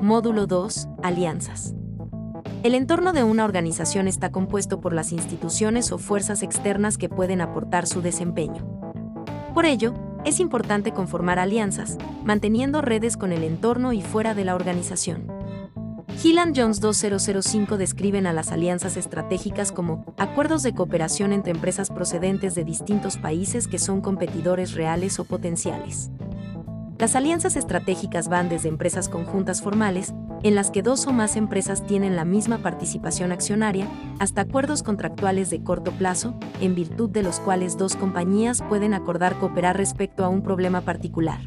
Módulo 2. Alianzas. El entorno de una organización está compuesto por las instituciones o fuerzas externas que pueden aportar su desempeño. Por ello, es importante conformar alianzas, manteniendo redes con el entorno y fuera de la organización. Gillan Jones 2005 describen a las alianzas estratégicas como acuerdos de cooperación entre empresas procedentes de distintos países que son competidores reales o potenciales. Las alianzas estratégicas van desde empresas conjuntas formales, en las que dos o más empresas tienen la misma participación accionaria, hasta acuerdos contractuales de corto plazo, en virtud de los cuales dos compañías pueden acordar cooperar respecto a un problema particular.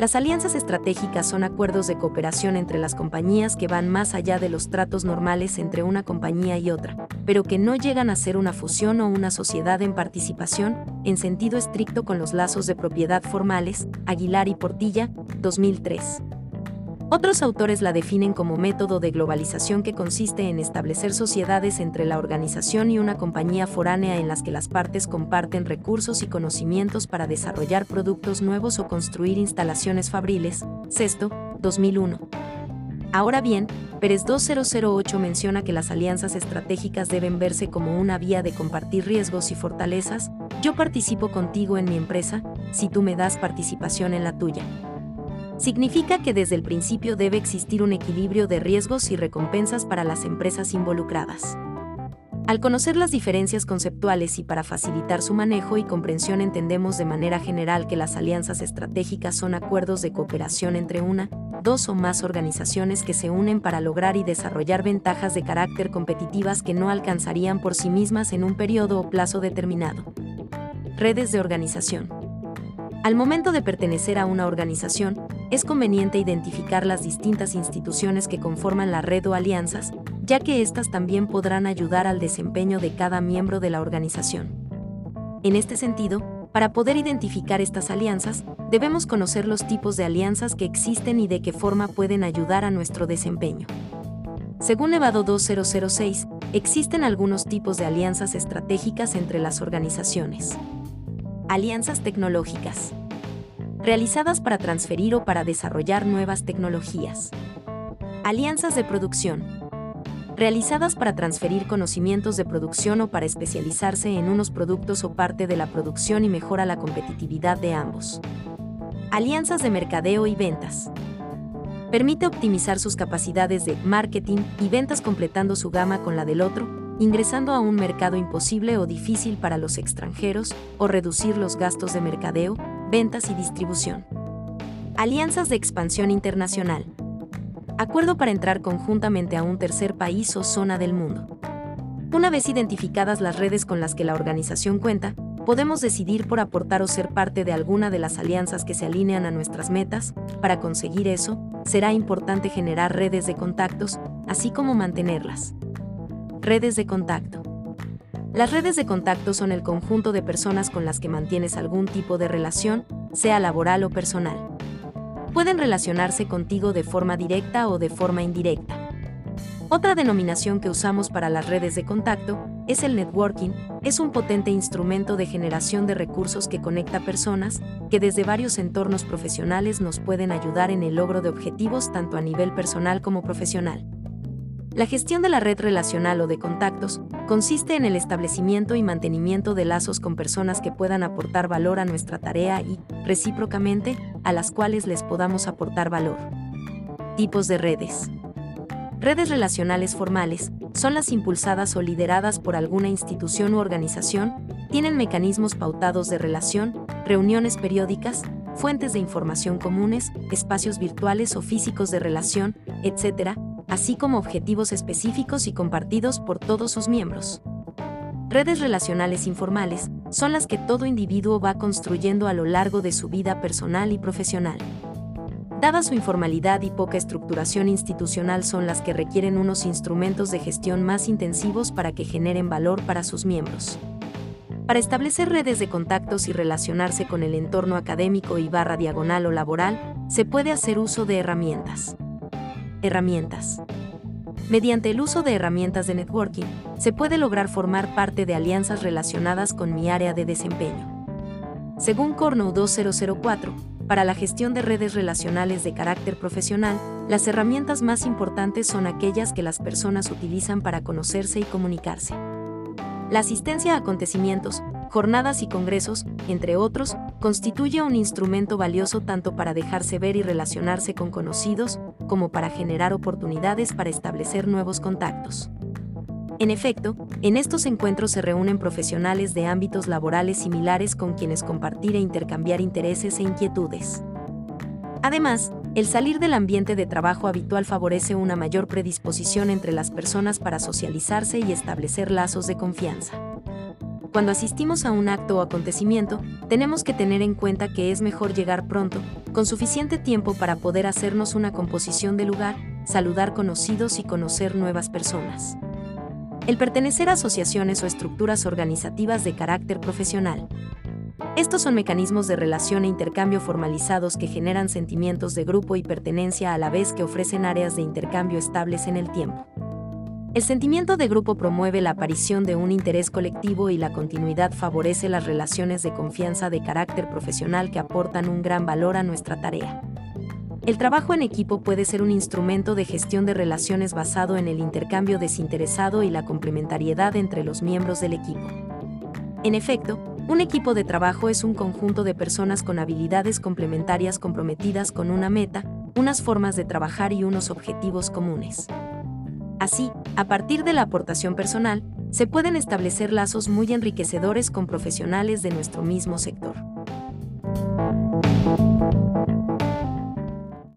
Las alianzas estratégicas son acuerdos de cooperación entre las compañías que van más allá de los tratos normales entre una compañía y otra, pero que no llegan a ser una fusión o una sociedad en participación, en sentido estricto con los lazos de propiedad formales, Aguilar y Portilla, 2003. Otros autores la definen como método de globalización que consiste en establecer sociedades entre la organización y una compañía foránea en las que las partes comparten recursos y conocimientos para desarrollar productos nuevos o construir instalaciones fabriles. Sexto, 2001. Ahora bien, Pérez 2008 menciona que las alianzas estratégicas deben verse como una vía de compartir riesgos y fortalezas. Yo participo contigo en mi empresa, si tú me das participación en la tuya significa que desde el principio debe existir un equilibrio de riesgos y recompensas para las empresas involucradas. Al conocer las diferencias conceptuales y para facilitar su manejo y comprensión entendemos de manera general que las alianzas estratégicas son acuerdos de cooperación entre una, dos o más organizaciones que se unen para lograr y desarrollar ventajas de carácter competitivas que no alcanzarían por sí mismas en un periodo o plazo determinado. Redes de organización. Al momento de pertenecer a una organización, es conveniente identificar las distintas instituciones que conforman la red o alianzas, ya que éstas también podrán ayudar al desempeño de cada miembro de la organización. En este sentido, para poder identificar estas alianzas, debemos conocer los tipos de alianzas que existen y de qué forma pueden ayudar a nuestro desempeño. Según Nevado 2006, existen algunos tipos de alianzas estratégicas entre las organizaciones. Alianzas tecnológicas realizadas para transferir o para desarrollar nuevas tecnologías. Alianzas de producción, realizadas para transferir conocimientos de producción o para especializarse en unos productos o parte de la producción y mejora la competitividad de ambos. Alianzas de mercadeo y ventas. Permite optimizar sus capacidades de marketing y ventas completando su gama con la del otro, ingresando a un mercado imposible o difícil para los extranjeros, o reducir los gastos de mercadeo, ventas y distribución. Alianzas de expansión internacional. Acuerdo para entrar conjuntamente a un tercer país o zona del mundo. Una vez identificadas las redes con las que la organización cuenta, podemos decidir por aportar o ser parte de alguna de las alianzas que se alinean a nuestras metas. Para conseguir eso, será importante generar redes de contactos, así como mantenerlas. Redes de contacto. Las redes de contacto son el conjunto de personas con las que mantienes algún tipo de relación, sea laboral o personal. Pueden relacionarse contigo de forma directa o de forma indirecta. Otra denominación que usamos para las redes de contacto es el networking, es un potente instrumento de generación de recursos que conecta personas que desde varios entornos profesionales nos pueden ayudar en el logro de objetivos tanto a nivel personal como profesional. La gestión de la red relacional o de contactos consiste en el establecimiento y mantenimiento de lazos con personas que puedan aportar valor a nuestra tarea y, recíprocamente, a las cuales les podamos aportar valor. Tipos de redes. Redes relacionales formales son las impulsadas o lideradas por alguna institución u organización, tienen mecanismos pautados de relación, reuniones periódicas, fuentes de información comunes, espacios virtuales o físicos de relación, etc., así como objetivos específicos y compartidos por todos sus miembros. Redes relacionales informales son las que todo individuo va construyendo a lo largo de su vida personal y profesional. Dada su informalidad y poca estructuración institucional son las que requieren unos instrumentos de gestión más intensivos para que generen valor para sus miembros. Para establecer redes de contactos y relacionarse con el entorno académico y barra diagonal o laboral, se puede hacer uso de herramientas. Herramientas. Mediante el uso de herramientas de networking, se puede lograr formar parte de alianzas relacionadas con mi área de desempeño. Según Cornow 2004, para la gestión de redes relacionales de carácter profesional, las herramientas más importantes son aquellas que las personas utilizan para conocerse y comunicarse. La asistencia a acontecimientos, jornadas y congresos, entre otros, constituye un instrumento valioso tanto para dejarse ver y relacionarse con conocidos, como para generar oportunidades para establecer nuevos contactos. En efecto, en estos encuentros se reúnen profesionales de ámbitos laborales similares con quienes compartir e intercambiar intereses e inquietudes. Además, el salir del ambiente de trabajo habitual favorece una mayor predisposición entre las personas para socializarse y establecer lazos de confianza. Cuando asistimos a un acto o acontecimiento, tenemos que tener en cuenta que es mejor llegar pronto, con suficiente tiempo para poder hacernos una composición del lugar, saludar conocidos y conocer nuevas personas el pertenecer a asociaciones o estructuras organizativas de carácter profesional. Estos son mecanismos de relación e intercambio formalizados que generan sentimientos de grupo y pertenencia a la vez que ofrecen áreas de intercambio estables en el tiempo. El sentimiento de grupo promueve la aparición de un interés colectivo y la continuidad favorece las relaciones de confianza de carácter profesional que aportan un gran valor a nuestra tarea. El trabajo en equipo puede ser un instrumento de gestión de relaciones basado en el intercambio desinteresado y la complementariedad entre los miembros del equipo. En efecto, un equipo de trabajo es un conjunto de personas con habilidades complementarias comprometidas con una meta, unas formas de trabajar y unos objetivos comunes. Así, a partir de la aportación personal, se pueden establecer lazos muy enriquecedores con profesionales de nuestro mismo sector.